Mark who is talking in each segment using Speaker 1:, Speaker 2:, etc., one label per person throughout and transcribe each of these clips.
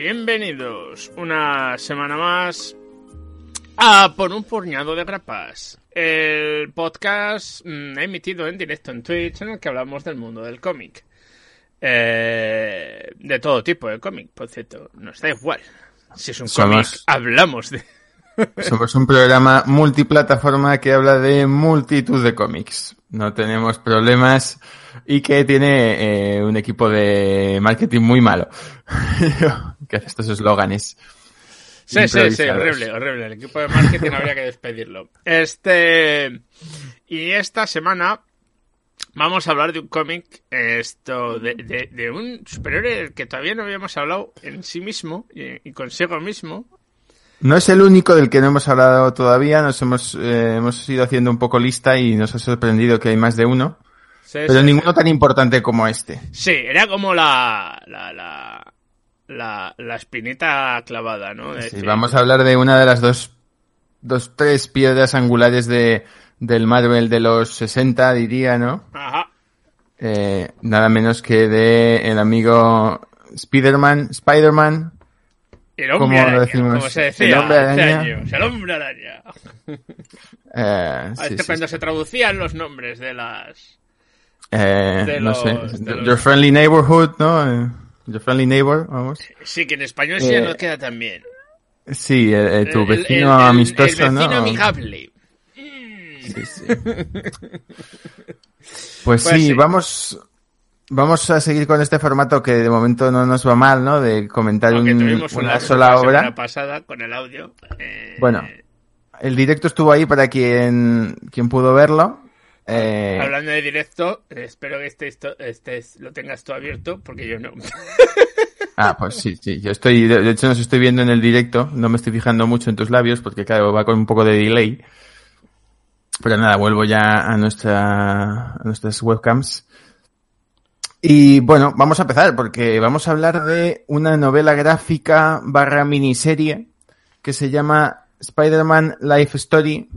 Speaker 1: Bienvenidos una semana más a Por un puñado de grapas, el podcast mm, emitido en directo en Twitch en el que hablamos del mundo del cómic. Eh, de todo tipo de cómic, por cierto, nos da igual. Si es un cómic, hablamos de...
Speaker 2: Somos un programa multiplataforma que habla de multitud de cómics. No tenemos problemas y que tiene eh, un equipo de marketing muy malo. que hace estos eslóganes.
Speaker 1: Sí, sí, sí, horrible, horrible. El equipo de marketing habría que despedirlo. Este. Y esta semana vamos a hablar de un cómic, esto, de, de, de un superhéroe del que todavía no habíamos hablado en sí mismo y, y consigo mismo.
Speaker 2: No es el único del que no hemos hablado todavía. Nos hemos, eh, hemos ido haciendo un poco lista y nos ha sorprendido que hay más de uno.
Speaker 1: Sí,
Speaker 2: Pero
Speaker 1: sí,
Speaker 2: ninguno tan importante como este.
Speaker 1: Sí, era como la. la, la la, la espinita clavada, ¿no? De
Speaker 2: Sí, vamos a hablar de una de las dos, dos, tres piedras angulares de, del Marvel de los 60, diría, ¿no?
Speaker 1: Ajá.
Speaker 2: Eh, nada menos que de el amigo Spider-Man, Spider-Man,
Speaker 1: El hombre
Speaker 2: ¿Cómo lo
Speaker 1: araña,
Speaker 2: decimos?
Speaker 1: como se decía
Speaker 2: El hombre
Speaker 1: hace
Speaker 2: araña.
Speaker 1: años, el hombre araña.
Speaker 2: eh, sí,
Speaker 1: este
Speaker 2: sí,
Speaker 1: cuando se traducían los nombres de las...
Speaker 2: eh,
Speaker 1: de
Speaker 2: no
Speaker 1: los-
Speaker 2: sé,
Speaker 1: de los-
Speaker 2: Your Friendly Neighborhood, ¿no? Eh, Your Friendly Neighbor, vamos.
Speaker 1: Sí, que en español sí
Speaker 2: Eh,
Speaker 1: nos queda también.
Speaker 2: Sí, eh, tu vecino
Speaker 1: el- el-
Speaker 2: amistoso,
Speaker 1: el vecino
Speaker 2: ¿no?
Speaker 1: amigable.
Speaker 2: Sí, sí. Pues,
Speaker 1: Pues
Speaker 2: sí,
Speaker 1: sí.
Speaker 2: vamos vamos a seguir con este formato que de momento no nos va mal, ¿no? De comentar un-
Speaker 1: tuvimos
Speaker 2: una
Speaker 1: una
Speaker 2: sola
Speaker 1: la
Speaker 2: obra.
Speaker 1: pasada con el audio. eh,
Speaker 2: Bueno, el directo estuvo ahí para quien quien pudo verlo. Eh,
Speaker 1: Hablando de directo, espero que este, este lo tengas tú abierto, porque yo no.
Speaker 2: Ah, pues sí, sí, yo estoy, de de hecho nos estoy viendo en el directo, no me estoy fijando mucho en tus labios porque claro, va con un poco de delay. Pero nada, vuelvo ya a nuestra, a nuestras webcams. Y bueno, vamos a empezar porque vamos a hablar de una novela gráfica barra miniserie que se llama Spider-Man Life Story.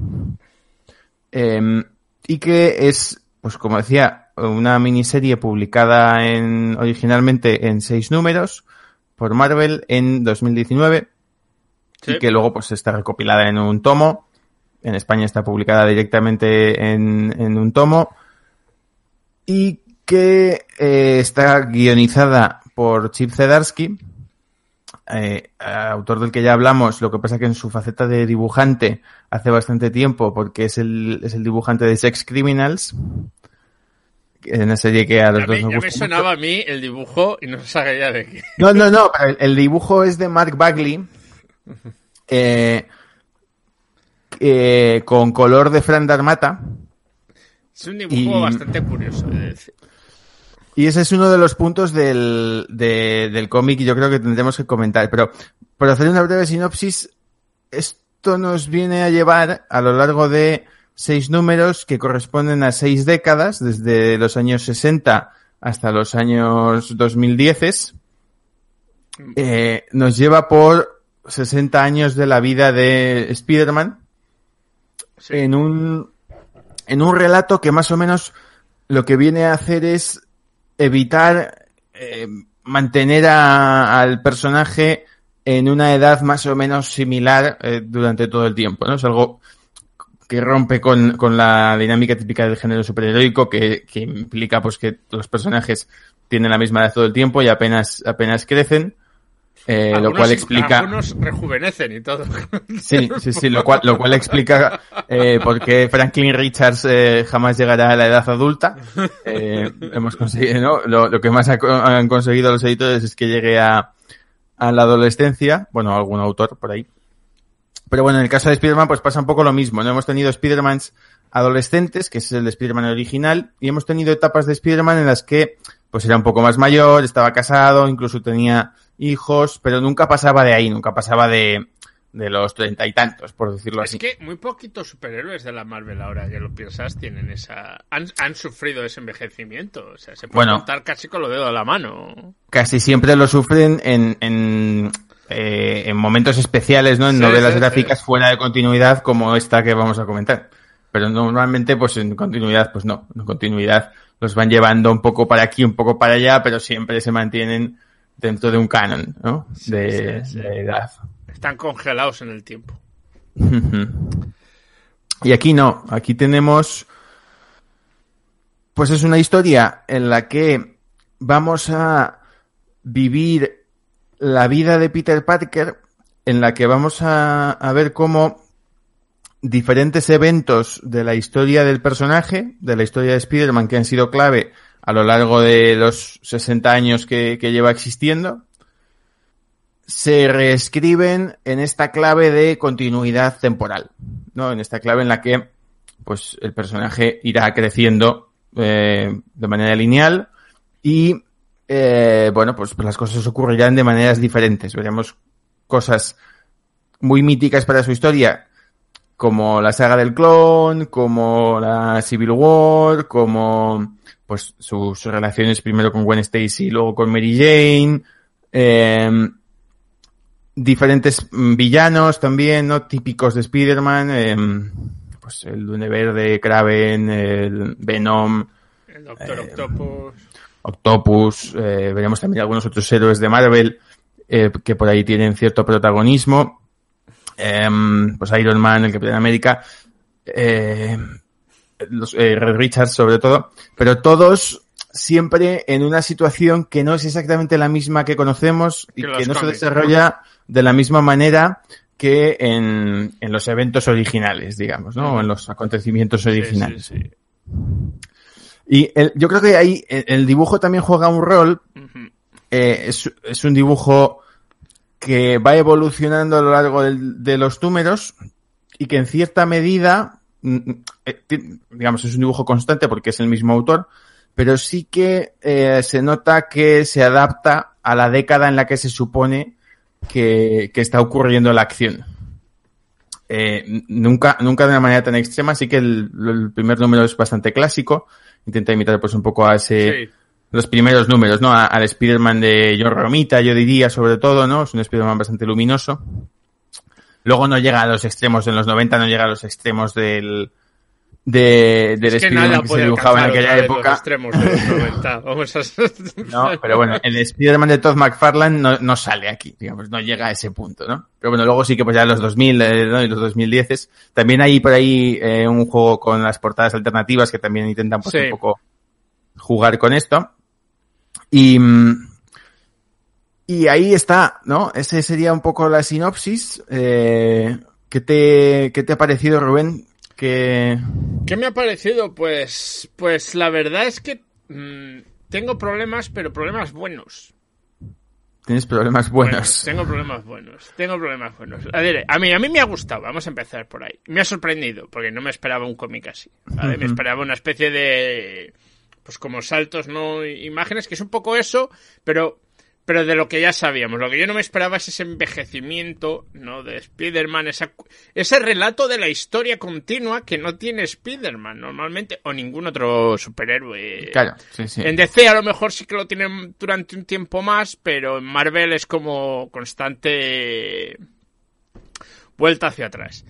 Speaker 2: Em, y que es, pues como decía, una miniserie publicada en, originalmente en seis números por Marvel en 2019
Speaker 1: Sí.
Speaker 2: y que luego pues está recopilada en un tomo. En España está publicada directamente en, en un tomo y que eh, está guionizada por Chip Zdarsky, eh, autor del que ya hablamos, lo que pasa que en su faceta de dibujante hace bastante tiempo, porque es el, es el dibujante de Sex Criminals, en una serie que a los
Speaker 1: Ya,
Speaker 2: dos
Speaker 1: me,
Speaker 2: nos
Speaker 1: ya me sonaba a mí el dibujo y no sabía de qué.
Speaker 2: no, no, no, el, el dibujo es de Mark Bagley. Eh, eh, con color de Fran Darmata.
Speaker 1: Es un dibujo
Speaker 2: Y-
Speaker 1: bastante curioso, he de decir.
Speaker 2: Y ese es uno de los puntos del, de- del cómic y yo creo que tendremos que comentar. Pero por hacer una breve sinopsis, esto nos viene a llevar a lo largo de seis números que corresponden a seis décadas, desde los años 60 hasta los años 2010. Eh, nos lleva por 60 años de la vida de Spider-Man
Speaker 1: Sí.
Speaker 2: en un en un relato que más o menos lo que viene a hacer es evitar eh, mantener a- al personaje en una edad más o menos similar eh, durante todo el tiempo, ¿no? Es algo que rompe con, con la dinámica típica del género superheroico que, que implica pues que los personajes tienen la misma edad todo el tiempo y apenas apenas crecen, eh, lo cual explica
Speaker 1: Algunos rejuvenecen y todo.
Speaker 2: Sí, sí, sí, lo cual, lo cual explica eh, por qué Franklin Richards eh, jamás llegará a la edad adulta. Eh, hemos conseguido, ¿no? Lo, lo que más ha han conseguido los editores es que llegue a, a la adolescencia. Bueno, algún autor por ahí. Pero bueno, en el caso de Spider-Man pues pasa un poco lo mismo. No hemos tenido Spider-Mans adolescentes, que es el de Spider-Man original, y hemos tenido etapas de Spider-Man en las que pues era un poco más mayor, estaba casado, incluso tenía hijos, pero nunca pasaba de ahí, nunca pasaba de, de los treinta y tantos, por decirlo
Speaker 1: Es
Speaker 2: así.
Speaker 1: que muy poquitos superhéroes de la Marvel ahora que lo piensas tienen esa han, han sufrido ese envejecimiento, o sea, se puede
Speaker 2: Bueno.
Speaker 1: contar casi con los dedos de la mano.
Speaker 2: Casi siempre lo sufren en, en, eh, en momentos especiales, ¿no? En
Speaker 1: Sí,
Speaker 2: novelas
Speaker 1: sí,
Speaker 2: gráficas
Speaker 1: sí.
Speaker 2: fuera de continuidad como esta que vamos a comentar. Pero normalmente, pues en continuidad, pues no. En continuidad los van llevando un poco para aquí, un poco para allá, pero siempre se mantienen dentro de un canon, ¿no? de, edad.
Speaker 1: Están congelados en el tiempo.
Speaker 2: y aquí no, aquí tenemos, pues es una historia en la que vamos a vivir la vida de Peter Parker, en la que vamos a, a ver cómo diferentes eventos de la historia del personaje, de la historia de Spider-Man, que han sido clave a lo largo de los 60 años que, lleva existiendo, se reescriben en esta clave de continuidad temporal, ¿no? En esta clave en la que, pues, el personaje irá creciendo eh, de manera lineal y, eh, bueno, pues, pues las cosas ocurrirán de maneras diferentes. Veremos cosas muy míticas para su historia como la saga del clon, como la Civil War, como pues sus relaciones primero con Gwen Stacy y luego con Mary Jane, em, diferentes villanos también, ¿no? Típicos de Spider-Man, em, pues el Dune Verde, Kraven, el Venom,
Speaker 1: el Doctor em, Octopus,
Speaker 2: Octopus, eh, veremos también algunos otros héroes de Marvel eh, que por ahí tienen cierto protagonismo. Pues Iron Man, el Capitán América, eh, los, eh, Red Richards sobre todo, pero todos siempre en una situación que no es exactamente la misma que conocemos y que, no se desarrolla de la misma manera que en, en los eventos originales, digamos, ¿no? O en los acontecimientos originales. Y yo creo que ahí el, dibujo también juega un rol. eh, es, es, un dibujo que va evolucionando a lo largo de los números y que en cierta medida, digamos, es un dibujo constante porque es el mismo autor, pero sí que eh, se nota que se adapta a la década en la que se supone que, que está ocurriendo la acción. Eh, nunca, nunca de una manera tan extrema, así que el, el, primer número es bastante clásico. Intenta imitar pues un poco a ese, sí los primeros números, ¿no? Al Spider-Man de John Romita, yo diría, sobre todo, ¿no? Es un Spider-Man bastante luminoso. Luego no llega a los extremos, en los 90 no llega a los extremos del, de, del Spider-Man que se dibujaba en aquella época.
Speaker 1: extremos de los 90. Vamos a...
Speaker 2: no, pero bueno, el Spider-Man de Todd McFarlane no, no, sale aquí, digamos, no llega a ese punto, ¿no? Pero bueno, luego sí que pues ya los 2000 eh, ¿no? y los 2010 también hay por ahí eh, un juego con las portadas alternativas que también intentan pues sí. un poco jugar con esto. Y, y ahí está, ¿no? Ese sería un poco la sinopsis. Eh, ¿qué, te, ¿Qué te ha parecido, Rubén? ¿Qué...
Speaker 1: ¿Qué me ha parecido? Pues, pues la verdad es que mmm, tengo problemas, pero problemas buenos.
Speaker 2: Tienes problemas buenos.
Speaker 1: Bueno, tengo problemas buenos. Tengo problemas buenos. A ver, a mí, a mí me ha gustado. Vamos a empezar por ahí. Me ha sorprendido, porque no me esperaba un cómic así. ¿vale? Uh -huh. Me esperaba una especie de pues como saltos, no imágenes, que es un poco eso, pero pero de lo que ya sabíamos. Lo que yo no me esperaba es ese envejecimiento, ¿no? De Spider-Man, ese relato de la historia continua que no tiene Spider-Man normalmente, o ningún otro superhéroe.
Speaker 2: Claro, sí, sí.
Speaker 1: En DC a lo mejor sí que lo tienen durante un tiempo más, pero en Marvel es como constante vuelta hacia atrás.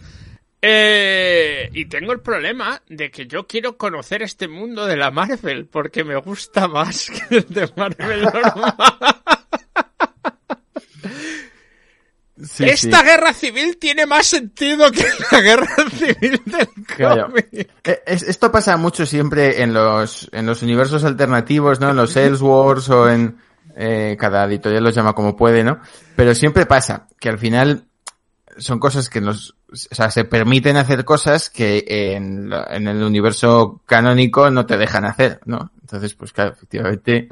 Speaker 1: Eh, y tengo el problema de que yo quiero conocer este mundo de la Marvel porque me gusta más que el de Marvel normal. Sí, Esta sí. guerra civil tiene más sentido que la guerra civil del
Speaker 2: claro. cómic. Esto pasa mucho siempre en los, en los universos alternativos, ¿no? En los Elseworlds o en, eh, cada editorial los llama como puede, ¿no? Pero siempre pasa que al final son cosas que nos, o sea, se permiten hacer cosas que en, en, el universo canónico no te dejan hacer, ¿no? Entonces, pues claro, efectivamente,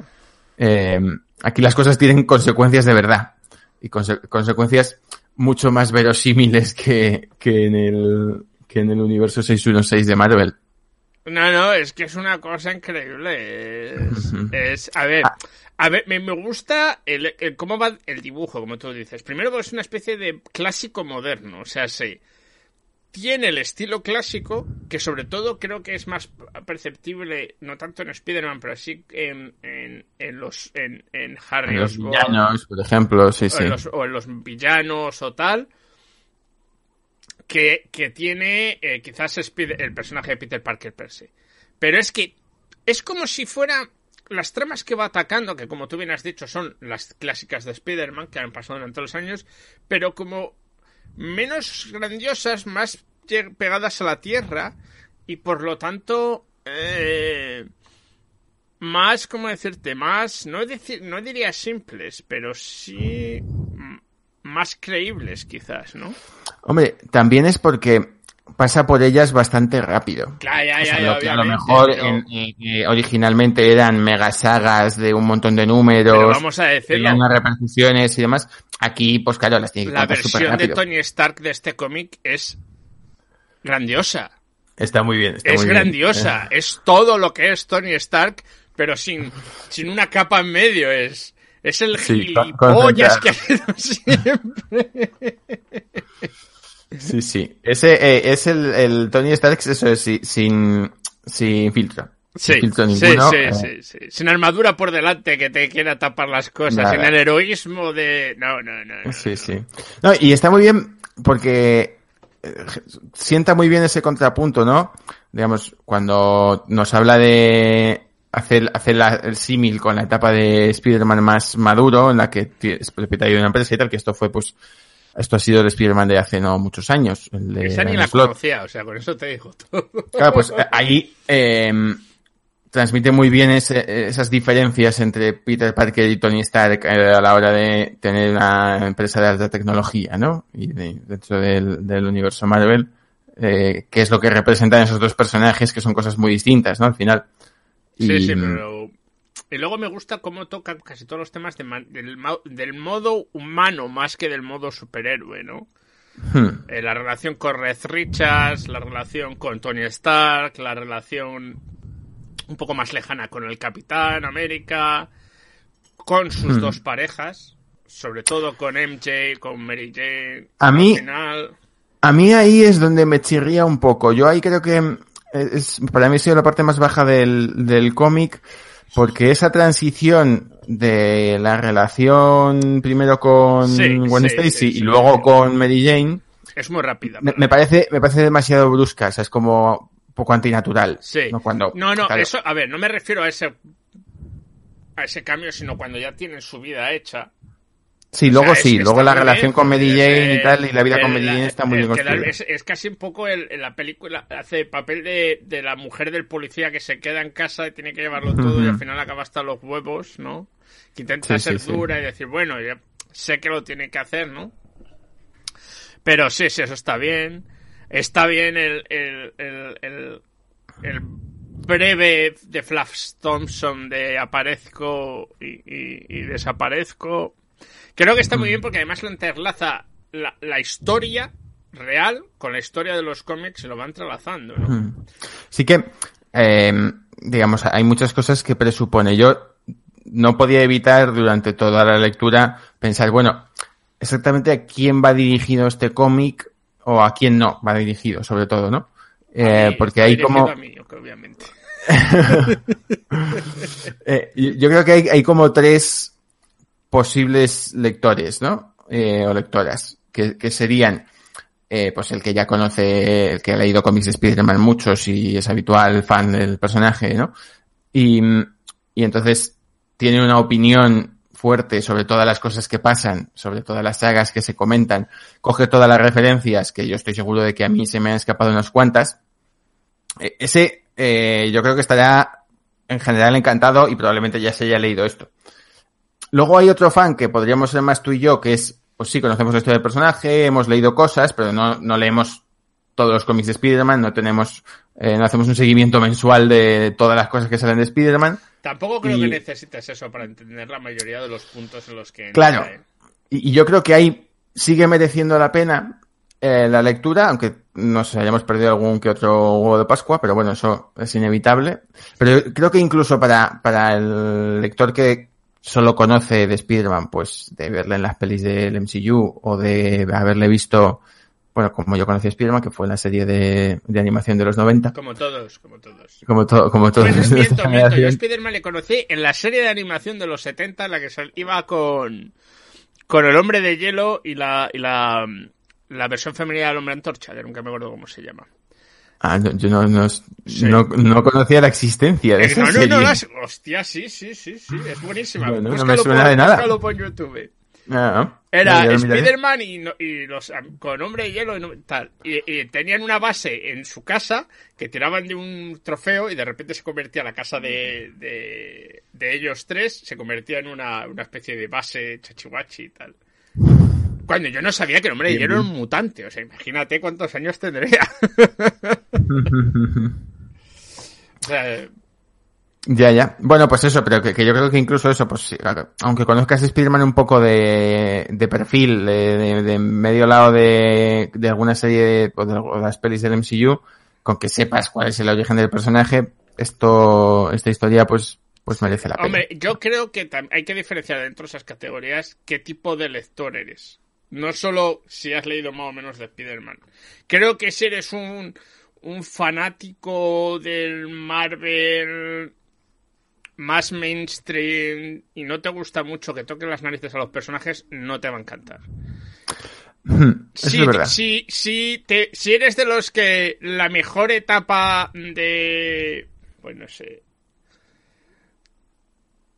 Speaker 2: eh, aquí las cosas tienen consecuencias de verdad y conse consecuencias mucho más verosímiles que, que en el, que en el universo 616 de Marvel.
Speaker 1: No, no, es que es una cosa increíble. Es, es a ver, a ver, me, me gusta el, el, cómo va el dibujo, como tú dices. Primero, es una especie de clásico moderno, o sea, sí. Tiene el estilo clásico, que sobre todo creo que es más perceptible, no tanto en Spider-Man, pero sí en, en, en los en, en Harry
Speaker 2: en los Osborn, villanos, por ejemplo, sí,
Speaker 1: o
Speaker 2: sí.
Speaker 1: En los, o en los villanos o tal que, que tiene eh, quizás el personaje de Peter Parker per se. Pero es que es como si fuera las tramas que va atacando, que como tú bien has dicho son las clásicas de Spider-Man que han pasado durante los años, pero como menos grandiosas, más pegadas a la tierra y por lo tanto eh, más, ¿cómo decirte? Más, no, decir, no diría simples, pero sí más creíbles quizás, ¿no?
Speaker 2: Hombre, también es porque pasa por ellas bastante rápido.
Speaker 1: Claro, ya, ya,
Speaker 2: ya, a lo mejor originalmente eran mega sagas de un montón de números,
Speaker 1: vamos a decirlo,
Speaker 2: unas repercusiones y demás. Aquí, pues claro, las tiene que
Speaker 1: La versión de Tony Stark de este cómic es grandiosa.
Speaker 2: Está muy bien. Está
Speaker 1: es
Speaker 2: muy
Speaker 1: grandiosa.
Speaker 2: Bien.
Speaker 1: Es todo lo que es Tony Stark, pero sin, sin una capa en medio. Es, es el
Speaker 2: Sí,
Speaker 1: gilipollas que ha siempre.
Speaker 2: Sí, sí. Ese eh, es el, el Tony Stark, eso es, sin, sin filtro.
Speaker 1: Sí,
Speaker 2: Sin filtro
Speaker 1: sí,
Speaker 2: ninguno.
Speaker 1: sí,
Speaker 2: eh,
Speaker 1: sí, sí. Sin armadura por delante que te quiera tapar las cosas.
Speaker 2: Nada.
Speaker 1: Sin el heroísmo de. No, no, no. no.
Speaker 2: Sí, sí. No, y está muy bien porque eh, sienta muy bien ese contrapunto, ¿no? Digamos, cuando nos habla de hacer, hacer la- el símil con la etapa de Spider-Man más maduro, en la que es propietario de una empresa y tal, que esto fue, pues, esto ha sido el Spider-Man de hace no muchos años. El de
Speaker 1: Esa ni la
Speaker 2: Slott.
Speaker 1: conocía, o sea, con eso te digo todo.
Speaker 2: Claro, pues eh, ahí eh, transmite muy bien ese- esas diferencias entre Peter Parker y Tony Stark eh, a la hora de tener una empresa de alta tecnología, ¿no? Y de- dentro del, del universo Marvel, eh, que es lo que representan esos dos personajes, que son cosas muy distintas, ¿no? Al final.
Speaker 1: Sí, sí, pero. Y luego me gusta cómo tocan casi todos los temas de del, del modo humano más que del modo superhéroe, ¿no?
Speaker 2: Hmm.
Speaker 1: Eh, la relación con Red Richards, la relación con Tony Stark, la relación un poco más lejana con el Capitán América, con sus
Speaker 2: Hmm.
Speaker 1: dos parejas, sobre todo con MJ, con Mary Jane.
Speaker 2: A mí-
Speaker 1: Al final,
Speaker 2: A mí ahí es donde me chirría un poco. Yo ahí creo que es, para mí ha sido la parte más baja del, del cómic, porque esa transición de la relación primero con
Speaker 1: Sí,
Speaker 2: Gwen
Speaker 1: sí,
Speaker 2: Stacy
Speaker 1: sí,
Speaker 2: y luego con Mary Jane,
Speaker 1: es muy rápida.
Speaker 2: me, parece, me parece demasiado brusca, o sea, es como un poco antinatural.
Speaker 1: Sí.
Speaker 2: ¿no? Cuando,
Speaker 1: no, no,
Speaker 2: claro,
Speaker 1: eso, a ver, no me refiero a ese a ese cambio, sino cuando ya tienen su vida hecha.
Speaker 2: Sí,
Speaker 1: O
Speaker 2: luego
Speaker 1: sea,
Speaker 2: sí, luego la relación
Speaker 1: bien,
Speaker 2: con Mary Jane y tal, y la vida con
Speaker 1: el-
Speaker 2: Mary Jane está muy
Speaker 1: el
Speaker 2: bien construida.
Speaker 1: es, es casi un poco el, la película hace papel de, de la mujer del policía que se queda en casa y tiene que llevarlo todo y al final acaba hasta los huevos, ¿no? Que intenta
Speaker 2: Sí,
Speaker 1: ser
Speaker 2: sí, sí.
Speaker 1: dura y decir, bueno, ya sé que lo tiene que hacer, ¿no? Pero sí, sí, eso está bien. Está bien el, el, el, el, el breve de Flash Thompson de aparezco y, y- y desaparezco. Creo que está muy bien porque además lo entrelaza la, la historia real con la historia de los cómics y lo va entrelazando, ¿no?
Speaker 2: Mm. Sí que, eh, digamos, hay muchas cosas que presupone. Yo no podía evitar durante toda la lectura pensar, bueno, exactamente a quién va dirigido este cómic o a quién no va dirigido, sobre todo, ¿no? Eh, porque hay como...
Speaker 1: a mí, obviamente.
Speaker 2: Eh, yo yo creo que hay, hay como tres posibles lectores, ¿no? Eh, o lectoras, que, que serían, eh, pues el que ya conoce, el que ha leído cómics de Spider-Man muchos y es habitual fan del personaje, ¿no? Y, y entonces tiene una opinión fuerte sobre todas las cosas que pasan, sobre todas las sagas que se comentan, coge todas las referencias, que yo estoy seguro de que a mí se me han escapado unas cuantas. Eh, Ese, eh, yo creo que estará en general encantado y probablemente ya se haya leído esto. Luego hay otro fan que podríamos ser más tú y yo, que es, pues sí, conocemos la historia del personaje, hemos leído cosas, pero no, no leemos todos los cómics de Spider-Man, no tenemos, eh, no hacemos un seguimiento mensual de todas las cosas que salen de Spider-Man.
Speaker 1: Tampoco creo
Speaker 2: Y-
Speaker 1: que necesites eso para entender la mayoría de los puntos en los que... entra,
Speaker 2: Claro.
Speaker 1: ¿eh?
Speaker 2: Y, y yo creo que ahí sigue mereciendo la pena eh, la lectura, aunque nos hayamos perdido algún que otro huevo de Pascua, pero bueno, eso es inevitable. Pero creo que incluso para, para el lector que solo conoce de Spider-Man, pues de verle en las pelis del MCU o de haberle visto, bueno, como yo conocí a Spider-Man, que fue en la serie de, de animación de los 90,
Speaker 1: Como todos, como todos.
Speaker 2: como todo, como todos
Speaker 1: miento. Yo a. Spider-Man le conocí en la serie de animación de los 70 en la que iba con, con el hombre de hielo y la, y la, la versión femenina del hombre antorcha, que nunca me acuerdo cómo se llama.
Speaker 2: Ah, no, yo no, no, no, no, conocía la existencia de
Speaker 1: Eh,
Speaker 2: esa
Speaker 1: no, no,
Speaker 2: serie.
Speaker 1: no, las- hostia, sí, sí, sí, sí, es buenísima.
Speaker 2: Bueno, no me suena
Speaker 1: por-
Speaker 2: de nada.
Speaker 1: búscalo por YouTube.
Speaker 2: Ah,
Speaker 1: Era
Speaker 2: lo miraré.
Speaker 1: Spider-Man y, no- y los am- con hombre de hielo y no- tal. Y, y tenían una base en su casa que tiraban de un trofeo y de repente se convertía la casa de, de, de ellos tres, se convertía en una, una especie de base chachihuachi y tal. Cuando yo no sabía que el hombre de hielo era un mutante, o sea, imagínate cuántos años tendría. o sea,
Speaker 2: Ya, ya. Bueno, pues eso, pero que, que yo creo que incluso eso, pues sí, claro, aunque conozcas a Spider-Man un poco de, de perfil, de, de- de medio lado de, alguna serie o de, o de las pelis del MCU, con que sepas cuál es el origen del personaje, esto, esta historia pues, pues merece la pena.
Speaker 1: Hombre, yo creo que hay que diferenciar dentro de esas categorías qué tipo de lector eres. No solo si has leído más o menos de Spider-Man. Creo que si eres un, un fanático del Marvel más mainstream y no te gusta mucho que toquen las narices a los personajes, no te va a encantar.
Speaker 2: Verdad.
Speaker 1: si, si, te, si eres de los que la mejor etapa de. Pues no sé.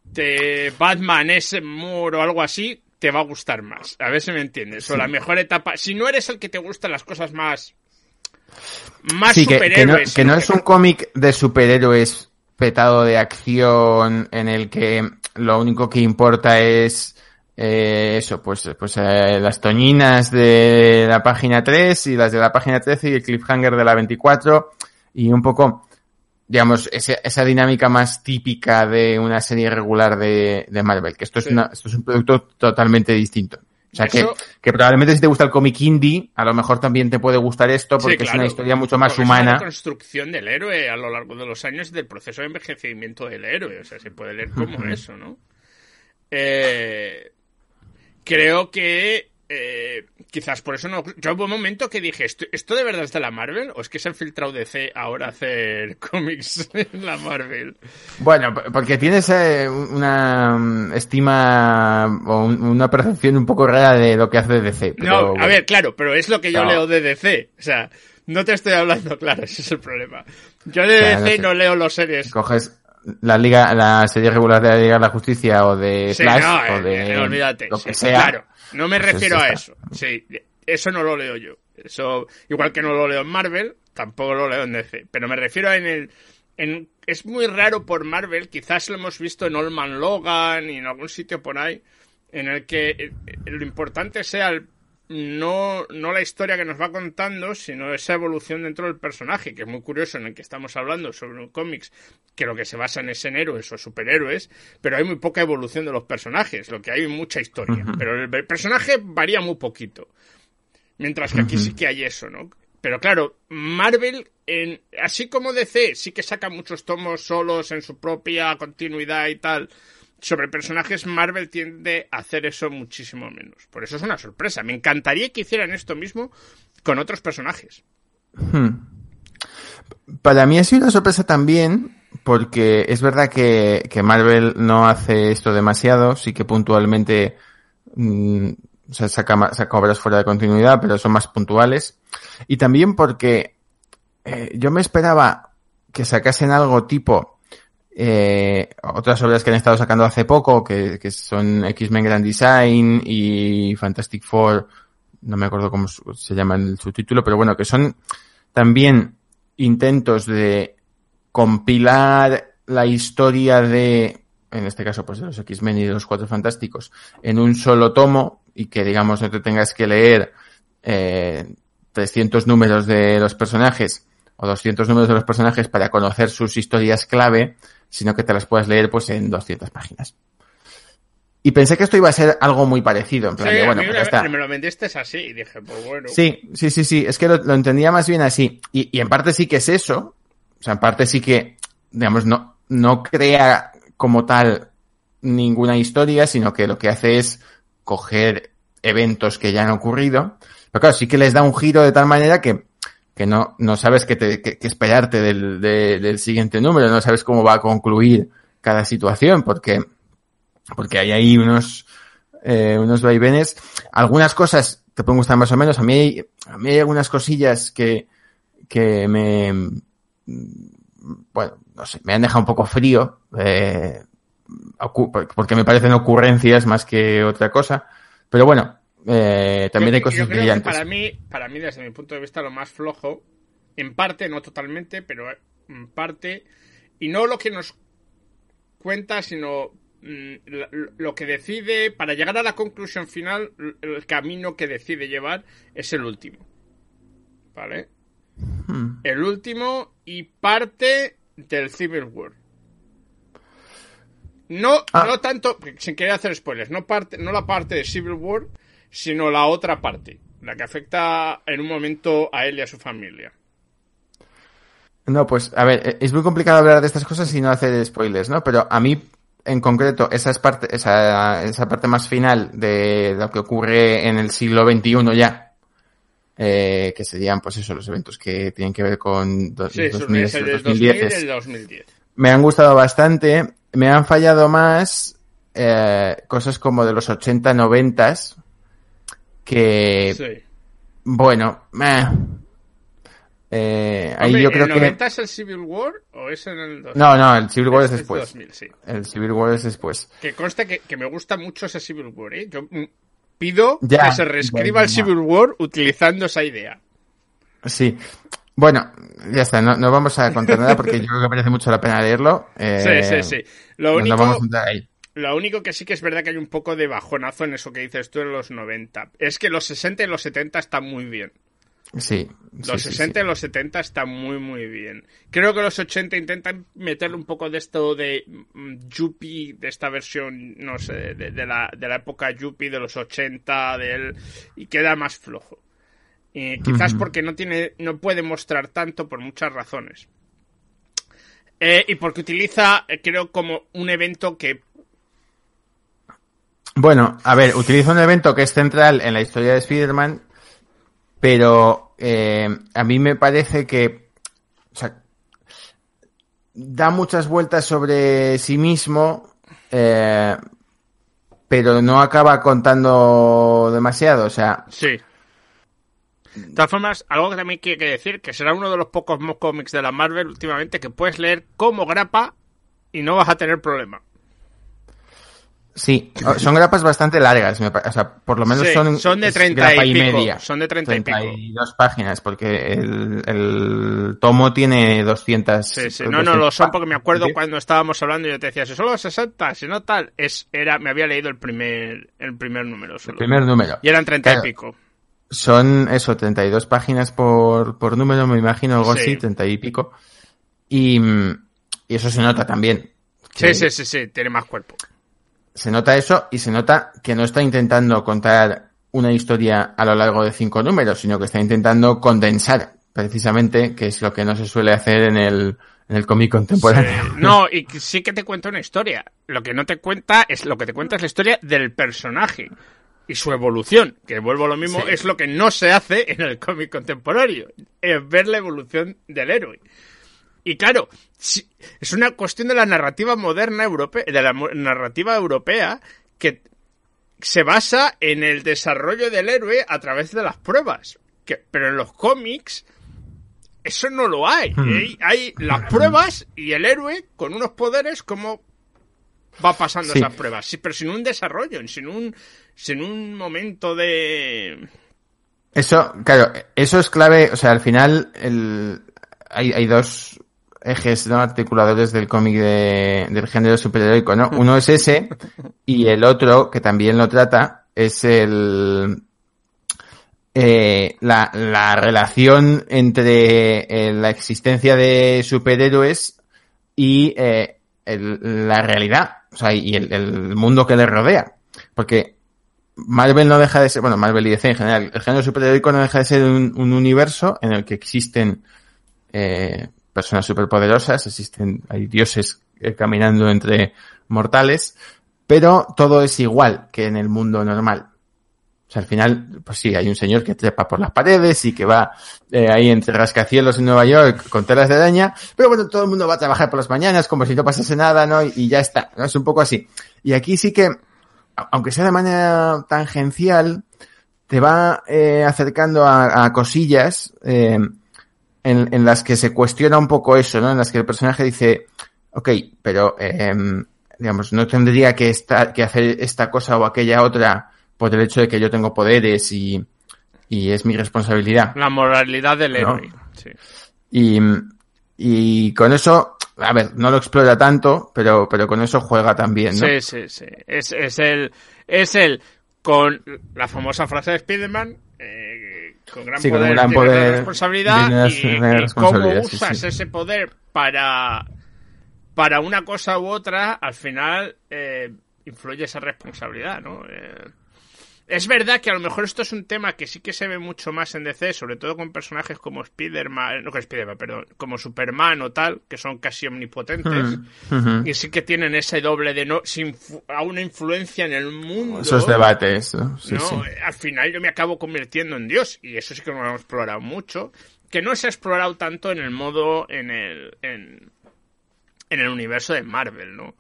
Speaker 1: De Batman es Moore o algo así, te va a gustar más. A ver si me entiendes. O la mejor etapa. Si no eres el que te gustan las cosas más. Más
Speaker 2: Sí, que, que no,
Speaker 1: superhéroes.
Speaker 2: que no
Speaker 1: sino
Speaker 2: es un cómic de superhéroes petado de acción en el que lo único que importa es eh, eso, pues, pues eh, las toñinas de la página 3 y las de la página 13 y el cliffhanger de la 24 y un poco, digamos, ese- esa dinámica más típica de una serie regular de, de Marvel, que esto es,
Speaker 1: Sí.
Speaker 2: una, esto es un producto totalmente distinto. O sea, que,
Speaker 1: Eso-
Speaker 2: que probablemente si te gusta el cómic indie, a lo mejor también te puede gustar esto
Speaker 1: Sí,
Speaker 2: porque es
Speaker 1: claro.
Speaker 2: una historia mucho más
Speaker 1: Porque Es una
Speaker 2: humana.
Speaker 1: construcción del héroe a lo largo de los años del proceso de envejecimiento del héroe. O sea, se puede leer como eso, ¿no? Eh, creo que eh, quizás por eso no. Yo hubo un momento que dije, ¿esto, ¿esto de verdad es de la Marvel? ¿O es que se han filtrado DC ahora a hacer cómics en la Marvel?
Speaker 2: Bueno, porque tienes eh, una mm, estima o un- una percepción un poco rara de lo que hace DC. pero
Speaker 1: No, a ver, claro, pero es lo que yo
Speaker 2: No.
Speaker 1: leo de DC. O sea, no te estoy hablando, claro, ese es el problema. Yo de
Speaker 2: Claro,
Speaker 1: DC no leo los series
Speaker 2: Coges la liga, la serie regular de la Liga de la Justicia o de
Speaker 1: Sí,
Speaker 2: Flash
Speaker 1: no,
Speaker 2: o de
Speaker 1: eh, olvídate.
Speaker 2: lo
Speaker 1: sí,
Speaker 2: que sea.
Speaker 1: Claro, no me
Speaker 2: Pues
Speaker 1: refiero a eso. Sí, eso no lo leo yo. Eso, igual que no lo leo en Marvel, tampoco lo leo en DC. Pero me refiero en el. En, es muy raro por Marvel, quizás lo hemos visto en Old Man Logan y en algún sitio por ahí, en el que eh, eh, lo importante sea el- no, no la historia que nos va contando, sino esa evolución dentro del personaje, que es muy curioso en el que estamos hablando sobre un cómics que lo que se basa en es en héroes o superhéroes, pero hay muy poca evolución de los personajes, lo que hay mucha historia. Pero el, el personaje varía muy poquito. Mientras que aquí sí que hay eso, ¿no? Pero claro, Marvel, en, así como DC, sí que saca muchos tomos solos en su propia continuidad y tal. Sobre personajes, Marvel tiende a hacer eso muchísimo menos. Por eso es una sorpresa. Me encantaría que hicieran esto mismo con otros personajes.
Speaker 2: Hmm. Para mí ha sido una sorpresa también, porque es verdad que, Marvel no hace esto demasiado, sí que puntualmente mm, o saca obras fuera de continuidad, pero son más puntuales. Y también porque eh, yo me esperaba que sacasen algo tipo eh, otras obras que han estado sacando hace poco, que, son X-Men Grand Design y Fantastic Four, no me acuerdo cómo se llama el subtítulo, pero bueno, que son también intentos de compilar la historia de, en este caso, pues de los X-Men y de los Cuatro Fantásticos, en un solo tomo y que, digamos, no te tengas que leer eh, 300 números de los personajes o 200 números de los personajes para conocer sus historias clave, sino que te las puedas leer pues en 200 páginas. Y pensé que esto iba a ser algo muy parecido, en plan
Speaker 1: Sí,
Speaker 2: de,
Speaker 1: a
Speaker 2: bueno, pues está.
Speaker 1: me lo vendiste así y dije, pues bueno.
Speaker 2: Sí, sí, sí, sí. Es que lo, lo entendía más bien así. Y, y en parte sí que es eso. O sea, en parte sí que, digamos, no, no crea como tal ninguna historia, sino que lo que hace es coger eventos que ya han ocurrido. Pero claro, sí que les da un giro de tal manera que, que no, no sabes qué, te, qué- qué esperarte del, de- del siguiente número, no sabes cómo va a concluir cada situación, porque, porque hay ahí unos, eh, unos vaivenes. Algunas cosas te pueden gustar más o menos. A mí a mí hay algunas cosillas que, que me, bueno, no sé, me han dejado un poco frío, eh, porque me parecen ocurrencias más que otra cosa. Pero bueno, eh, también hay cosas brillantes.
Speaker 1: para mí, para mí, desde mi punto de vista, lo más flojo, en parte, no totalmente, pero en parte, y no lo que nos cuenta, sino mm, lo que decide, para llegar a la conclusión final, el camino que decide llevar es el último. ¿Vale? Hmm. El último y parte del Civil War. No, ah. no tanto, sin querer hacer spoilers, no, parte, no la parte de Civil War, sino la otra parte, la que afecta en un momento a él y a su familia.
Speaker 2: No, pues, a ver, es muy complicado hablar de estas cosas y no hacer spoilers, ¿no? Pero a mí, en concreto, esa, es parte, esa, esa parte más final de lo que ocurre en el siglo XXI ya, eh, que serían, pues eso, los eventos que tienen que ver con
Speaker 1: 2010.
Speaker 2: Me han gustado bastante me han fallado más eh, cosas como de los 80, 90 que sí. bueno,
Speaker 1: eh, ahí yo creo ¿el 90 es el Civil War o es en el 2000?
Speaker 2: No, no, el Civil War es, después. 2000, sí. El Civil War es después.
Speaker 1: Que conste que, que, me gusta mucho ese Civil War, ¿eh? Yo mm, pido que se reescriba el Civil War utilizando esa idea.
Speaker 2: Sí. Bueno, ya está, no, no vamos a contar nada porque yo creo que merece mucho la pena leerlo.
Speaker 1: sí, sí, sí. Lo único, lo único que sí que es verdad que hay un poco de bajonazo en eso que dices tú en los 90. Es que los 60 y los 70 están muy bien.
Speaker 2: Sí.
Speaker 1: Los 60 y los 70 están muy, muy bien. Creo que los 80 intentan meterle un poco de esto de mm, Yuppie, de esta versión, no sé, de, la, de la época Yuppie de los 80, del, y queda más flojo. Eh, quizás porque no tiene, no puede mostrar tanto por muchas razones. Eh, y porque utiliza, eh, creo, como un evento que.
Speaker 2: Bueno, a ver, utiliza un evento que es central en la historia de Spider-Man, pero a mí me parece que. O sea, da muchas vueltas sobre sí mismo, pero no acaba contando demasiado. O sea,
Speaker 1: sí. De todas formas, algo que también que decir, que será uno de los pocos cómics de la Marvel últimamente que puedes leer como grapa y no vas a tener problema.
Speaker 2: Sí, son grapas bastante largas, o sea, por lo menos son,
Speaker 1: son de 30 y, media. Son de 30 y
Speaker 2: pico. páginas, porque el, tomo tiene 200.
Speaker 1: Sí, sí, no, no, lo son porque me acuerdo cuando estábamos hablando y yo te decía, si solo 60, si no tal, es, era, me había leído el primer, el primer número
Speaker 2: El primer número.
Speaker 1: Y eran 30 y pico.
Speaker 2: Son eso, 32 páginas por, por número, me imagino, algo así, 30 y pico. Y, y eso se nota también.
Speaker 1: Sí, sí, sí, sí, tiene más cuerpo.
Speaker 2: Se nota eso y se nota que no está intentando contar una historia a lo largo de cinco números, sino que está intentando condensar, precisamente, que es lo que no se suele hacer en el, en el cómic contemporáneo.
Speaker 1: No, y sí que te cuenta una historia. Lo que no te cuenta es lo que te cuenta es la historia del personaje y su evolución, que vuelvo a lo mismo, es lo que no se hace en el cómic contemporáneo, es ver la evolución del héroe. Y claro, es una cuestión de la narrativa moderna europea, de la narrativa europea que se basa en el desarrollo del héroe a través de las pruebas. Que, pero en los cómics eso no lo hay. Hmm. Hay, hay las pruebas y el héroe con unos poderes como va pasando esas pruebas. Sí, pero sin un desarrollo, sin un, sin un momento de...
Speaker 2: Eso, claro, eso es clave, o sea, al final el, hay, hay dos ejes no articuladores del cómic de, del género superheroico, ¿no? Uno es ese y el otro, que también lo trata, es el eh, la, la relación entre eh, la existencia de superhéroes y eh, el, la realidad, o sea, y el, el mundo que le rodea. Porque Marvel no deja de ser, bueno, Marvel y DC en general, el género superheroico no deja de ser un, universo en el que existen eh, personas superpoderosas, existen, hay dioses eh, caminando entre mortales, pero todo es igual que en el mundo normal. O sea, al final, pues sí, hay un señor que trepa por las paredes y que va eh, ahí entre rascacielos en Nueva York con telas de araña, pero bueno, todo el mundo va a trabajar por las mañanas como si no pasase nada, ¿no? Y, ya está, ¿no? Es un poco así. Y aquí sí que aunque sea de manera tangencial, te va eh, acercando a, cosillas eh, en, en, las que se cuestiona un poco eso, ¿no? En las que el personaje dice, ok, pero, eh, digamos, no tendría que, estar, que hacer esta cosa o aquella otra por el hecho de que yo tengo poderes y, y es mi responsabilidad.
Speaker 1: La moralidad del héroe. ¿no? Sí.
Speaker 2: Y, y con eso, a ver, no lo explora tanto, pero, pero con eso juega también, ¿no?
Speaker 1: Sí, sí, sí. Es, es el, es el, con la famosa frase de Spider-Man, con gran
Speaker 2: Sí, con
Speaker 1: poder,
Speaker 2: un gran
Speaker 1: tiene
Speaker 2: poder
Speaker 1: gran responsabilidad, y, y cómo
Speaker 2: responsabilidad,
Speaker 1: usas
Speaker 2: sí.
Speaker 1: ese poder para, para una cosa u otra, al final eh, influye esa responsabilidad, ¿no? Eh, es verdad que a lo mejor esto es un tema que sí que se ve mucho más en DC, sobre todo con personajes como Spider-Man, no que Spider-Man, perdón, como Superman o tal, que son casi omnipotentes.
Speaker 2: Mm.
Speaker 1: Y sí que tienen ese doble de no sin a una influencia en el mundo.
Speaker 2: Esos debates, ¿no? Sí,
Speaker 1: ¿no?
Speaker 2: sí.
Speaker 1: Al final yo me acabo convirtiendo en Dios. Y eso sí que no lo hemos explorado mucho. Que no se ha explorado tanto en el modo. en el. en, en el universo de Marvel, ¿no?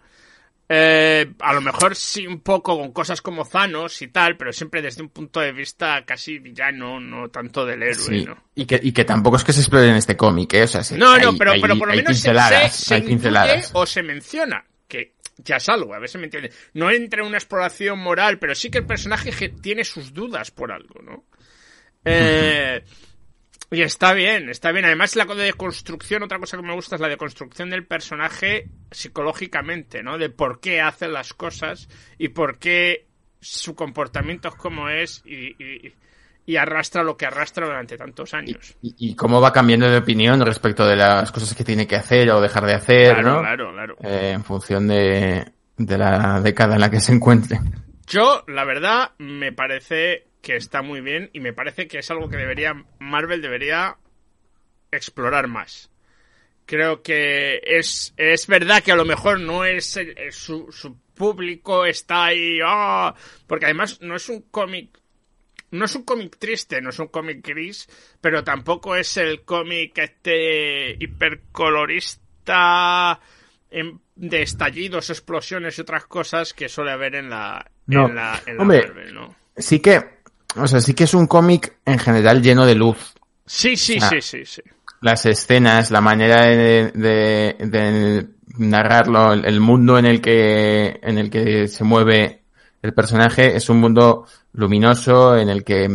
Speaker 1: Eh, a lo mejor sí un poco con cosas como Thanos y tal, pero siempre desde un punto de vista casi villano, no tanto del héroe,
Speaker 2: Sí.
Speaker 1: ¿no?
Speaker 2: Y, que, y que tampoco es que se explore en este cómic, ¿eh? O sea, sí,
Speaker 1: No, no,
Speaker 2: hay-
Speaker 1: pero,
Speaker 2: hay-
Speaker 1: pero por lo menos se,
Speaker 2: pinceladas,
Speaker 1: se, se
Speaker 2: hay pinceladas.
Speaker 1: o se menciona que ya es algo, a ver si me entiende. No entra en una exploración moral, pero sí que el personaje tiene sus dudas por algo, ¿no? Eh, y está bien, está bien. Además, la cosa de construcción, otra cosa que me gusta es la de construcción del personaje psicológicamente, ¿no? De por qué hace las cosas y por qué su comportamiento es como es y, y- y arrastra lo que arrastra durante tantos años.
Speaker 2: Y, y cómo va cambiando de opinión respecto de las cosas que tiene que hacer o dejar de hacer,
Speaker 1: Claro,
Speaker 2: ¿no?
Speaker 1: claro, claro.
Speaker 2: Eh, en función de, de la década en la que se encuentre.
Speaker 1: Yo, la verdad, me parece que está muy bien y me parece que es algo que debería Marvel debería explorar más. Creo que es, es verdad que a lo mejor no es el- el- su, su público está ahí, ¡ah! porque además no es un cómic no es un cómic triste, no es un cómic gris, pero tampoco es el cómic este hipercolorista em, de estallidos, explosiones y otras cosas que suele haber en la,
Speaker 2: No.
Speaker 1: en la, en la
Speaker 2: Hombre.
Speaker 1: Marvel, ¿no?
Speaker 2: Sí que, o sea, sí que es un cómic en general lleno de luz.
Speaker 1: Sí, sí,
Speaker 2: Ah.
Speaker 1: sí, sí, sí.
Speaker 2: Las escenas, la manera de, de- de narrarlo, el, el mundo en el que, en el que se mueve el personaje es un mundo luminoso en el que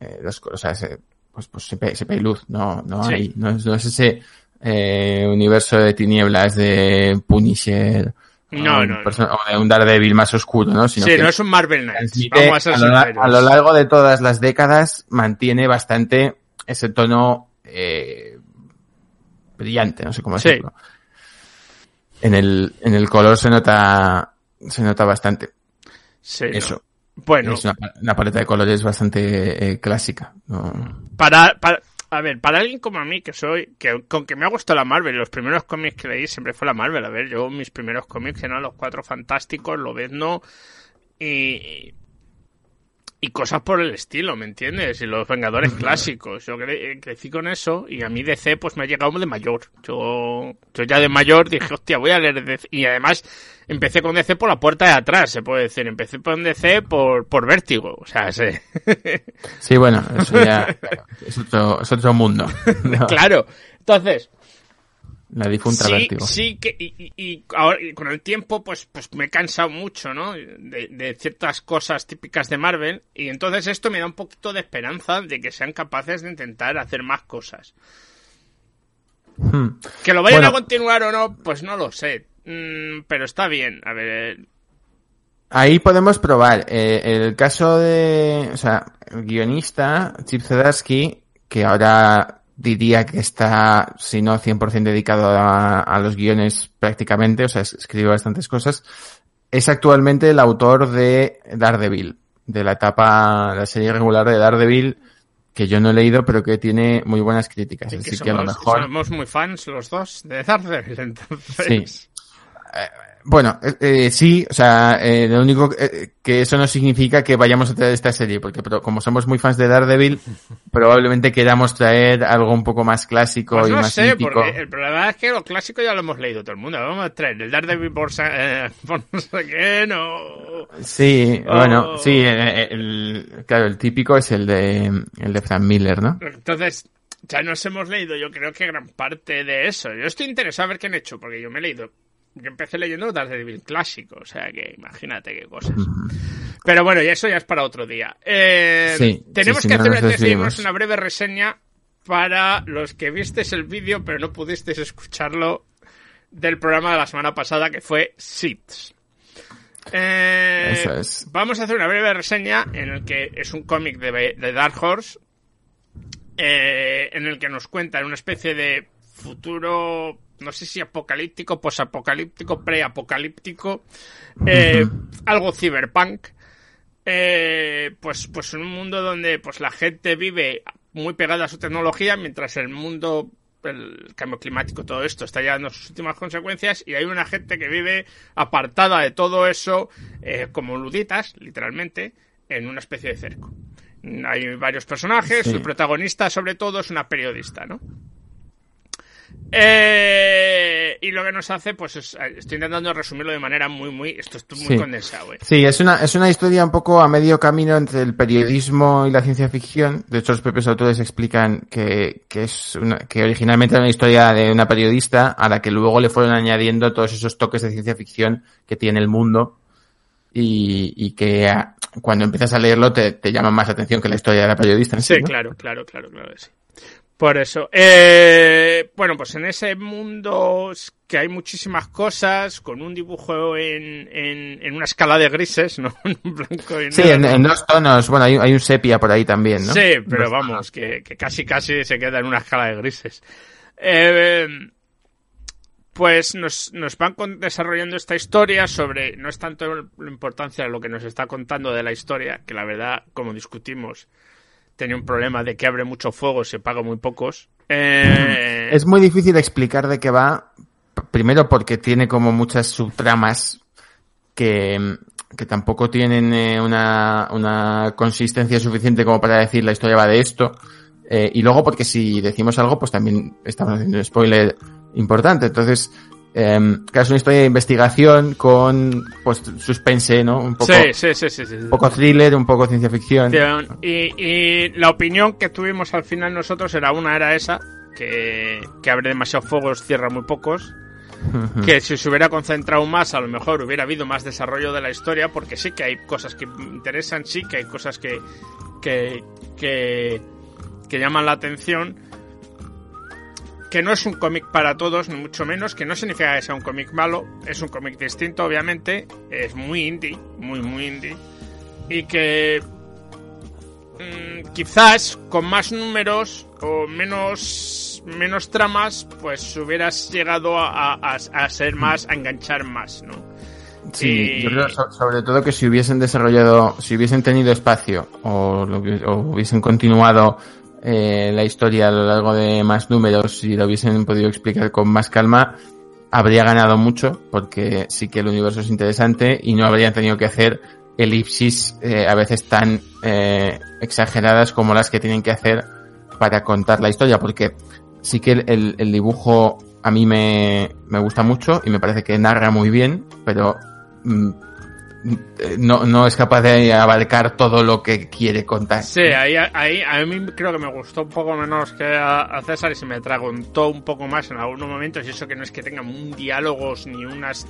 Speaker 2: eh, las cosas, eh, pues, pues siempre, siempre hay luz, no, no
Speaker 1: Sí.
Speaker 2: hay, no es, no es ese eh, universo de tinieblas de Punisher
Speaker 1: No, no, no.
Speaker 2: o de un Daredevil más oscuro, ¿no? Sino
Speaker 1: Sí,
Speaker 2: que
Speaker 1: no es un Marvel Knights. Vamos a
Speaker 2: a, lo, a lo largo de todas las décadas mantiene bastante ese tono eh, brillante, no sé cómo
Speaker 1: Sí.
Speaker 2: decirlo. En el, en el color se nota, se nota bastante.
Speaker 1: Sí, no.
Speaker 2: Eso.
Speaker 1: Bueno,
Speaker 2: Es una, una paleta de colores bastante eh, clásica. ¿no?
Speaker 1: para, para, a ver, para alguien como a mí, que soy, que con que me ha gustado la Marvel, los primeros cómics que leí siempre fue la Marvel. A ver, yo mis primeros cómics eran los Cuatro Fantásticos, Lobezno y, y cosas por el estilo, ¿me entiendes? Y los Vengadores clásicos. Yo cre- crecí con eso y a mí DC pues me ha llegado de mayor. Yo, yo ya de mayor dije, hostia, voy a leer DC. Y además empecé con DC por la puerta de atrás, se puede decir. Empecé con DC por, por vértigo. O sea, se...
Speaker 2: Sí, bueno, eso ya es, otro, es otro mundo. ¿no?
Speaker 1: claro. Entonces,
Speaker 2: La difunta
Speaker 1: sí,
Speaker 2: vértigo.
Speaker 1: sí que y, y- y ahora y con el tiempo pues pues me he cansado mucho, ¿no? De, de ciertas cosas típicas de Marvel y entonces esto me da un poquito de esperanza de que sean capaces de intentar hacer más cosas.
Speaker 2: Hmm.
Speaker 1: Que lo vayan
Speaker 2: Bueno.
Speaker 1: a continuar o no, pues no lo sé. Mm, pero está bien. A ver,
Speaker 2: Ahí podemos probar. Eh, el caso de, o sea, el guionista, Chip Zdarsky, que ahora diría que está, si no 100% dedicado a, a los guiones prácticamente, o sea, es- escribe bastantes cosas, es actualmente el autor de Daredevil, de la etapa, la serie regular de Daredevil, que yo no he leído, pero que tiene muy buenas críticas. Así que
Speaker 1: somos,
Speaker 2: a lo mejor...
Speaker 1: somos muy fans los dos de Daredevil, entonces.
Speaker 2: Sí. Bueno, eh, eh, sí, o sea, eh, lo único eh, que eso no significa que vayamos a traer esta serie, porque pero como somos muy fans de Daredevil, probablemente queramos traer algo un poco más clásico
Speaker 1: Pues
Speaker 2: y
Speaker 1: no
Speaker 2: más
Speaker 1: sé,
Speaker 2: mítico.
Speaker 1: porque el problema es que lo clásico ya lo hemos leído todo el mundo. Vamos a traer el Daredevil por, eh, por no sé qué, no.
Speaker 2: Sí,
Speaker 1: Oh.
Speaker 2: bueno, sí, eh, el, claro, el típico es el de el de Frank Miller, ¿no?
Speaker 1: Entonces, ya nos hemos leído, yo creo que gran parte de eso. Yo estoy interesado a ver qué han hecho, porque yo me he leído. Yo empecé leyendo de Devil clásico, o sea que imagínate qué cosas. Pero bueno, y eso ya es para otro día. Eh, tenemos que hacer una breve reseña para los que visteis el vídeo, pero no pudisteis escucharlo del programa de la semana pasada, que fue Seeds. Eh, vamos a hacer una breve reseña en el que es un cómic de, Dark Horse, eh, en el que nos cuenta una especie de futuro, no sé si apocalíptico, posapocalíptico, preapocalíptico, eh, algo cyberpunk. pues, pues en un mundo donde pues la gente vive muy pegada a su tecnología mientras el mundo el cambio climático, todo esto está llevando sus últimas consecuencias y hay una gente que vive apartada de todo eso, eh, como luditas, literalmente, en una especie de cerco. Hay varios personajes, el protagonista sobre todo es una periodista, ¿no? Eh, y lo que nos hace, pues estoy intentando resumirlo de manera muy, muy, esto es muy condensado. ¿eh?
Speaker 2: Sí, es una, es una historia un poco a medio camino entre el periodismo y la ciencia ficción. De hecho, los propios autores explican que, que es una, que originalmente era una historia de una periodista a la que luego le fueron añadiendo todos esos toques de ciencia ficción que tiene el mundo y, y que ah, cuando empiezas a leerlo te, te llama más atención que la historia de la periodista.
Speaker 1: sí, claro, claro, claro, claro, sí. Por eso. Eh, bueno, pues en ese mundo que hay muchísimas cosas, con un dibujo en, en, una escala de grises, ¿no?
Speaker 2: En blanco y Sí, en, dos tonos. Bueno, hay, un sepia por ahí también, ¿no?
Speaker 1: Sí, pero vamos, que, casi casi se queda en una escala de grises. Eh, pues nos, nos van desarrollando esta historia sobre, no es tanto la importancia de lo que nos está contando de la historia, que la verdad, como discutimos, tenía un problema de que abre mucho fuego, se paga muy pocos.
Speaker 2: Eh, es muy difícil explicar de qué va, primero porque tiene como muchas subtramas que, que tampoco tienen eh, una, una consistencia suficiente como para decir la historia va de esto. Eh, y luego porque si decimos algo, pues también estamos haciendo un spoiler importante. Entonces, eh, que es una historia de investigación con pues suspense, ¿no? Un poco,
Speaker 1: sí, sí, sí,
Speaker 2: un poco thriller, un poco ciencia ficción.
Speaker 1: Y, la opinión que tuvimos al final nosotros era una era esa, que, que abre demasiados fuegos, cierra muy pocos. que si se hubiera concentrado más, a lo mejor hubiera habido más desarrollo de la historia, porque sí que hay cosas que interesan, sí que hay cosas que, que, que, que llaman la atención que no es un cómic para todos, ni mucho menos, que no significa que sea un cómic malo, es un cómic distinto, obviamente, es muy indie, muy, muy indie, y que mm, quizás con más números o menos, menos tramas, pues hubieras llegado a, a, ser más, a enganchar más, ¿no?
Speaker 2: Sí, yo creo sobre todo que si hubiesen desarrollado, si hubiesen tenido espacio o, o hubiesen continuado eh, la historia a lo largo de más números, si lo hubiesen podido explicar con más calma, habría ganado mucho, porque sí que el universo es interesante y no habrían tenido que hacer elipsis eh, a veces tan eh, exageradas como las que tienen que hacer para contar la historia, porque sí que el, dibujo a mí me, me gusta mucho y me parece que narra muy bien, pero mm, no, no es capaz de abarcar todo lo que quiere contar.
Speaker 1: Sí, ahí, ahí a mí creo que me gustó un poco menos que a, César y se me tragontó un poco más en algunos momentos y eso que no es que tenga un diálogos ni unas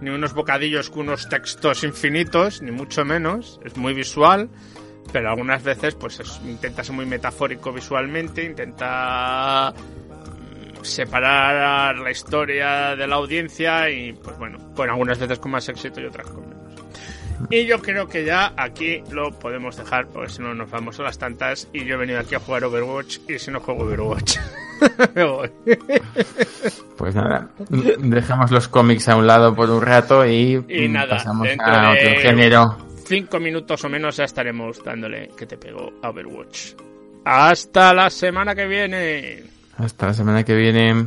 Speaker 1: ni unos bocadillos con unos textos infinitos, ni mucho menos, es muy visual, pero algunas veces pues intenta ser muy metafórico visualmente, intenta mm, separar la historia de la audiencia y pues bueno, con algunas veces con más éxito y otras con y yo creo que ya aquí lo podemos dejar, porque si no nos vamos a las tantas. Y yo he venido aquí a jugar Overwatch, y si no juego Overwatch, me voy.
Speaker 2: Pues nada, dejamos los cómics a un lado por un rato y, pasamos a otro género.
Speaker 1: Cinco minutos o menos ya estaremos dándole que te pego a Overwatch. Hasta la semana que viene.
Speaker 2: Hasta la semana que viene.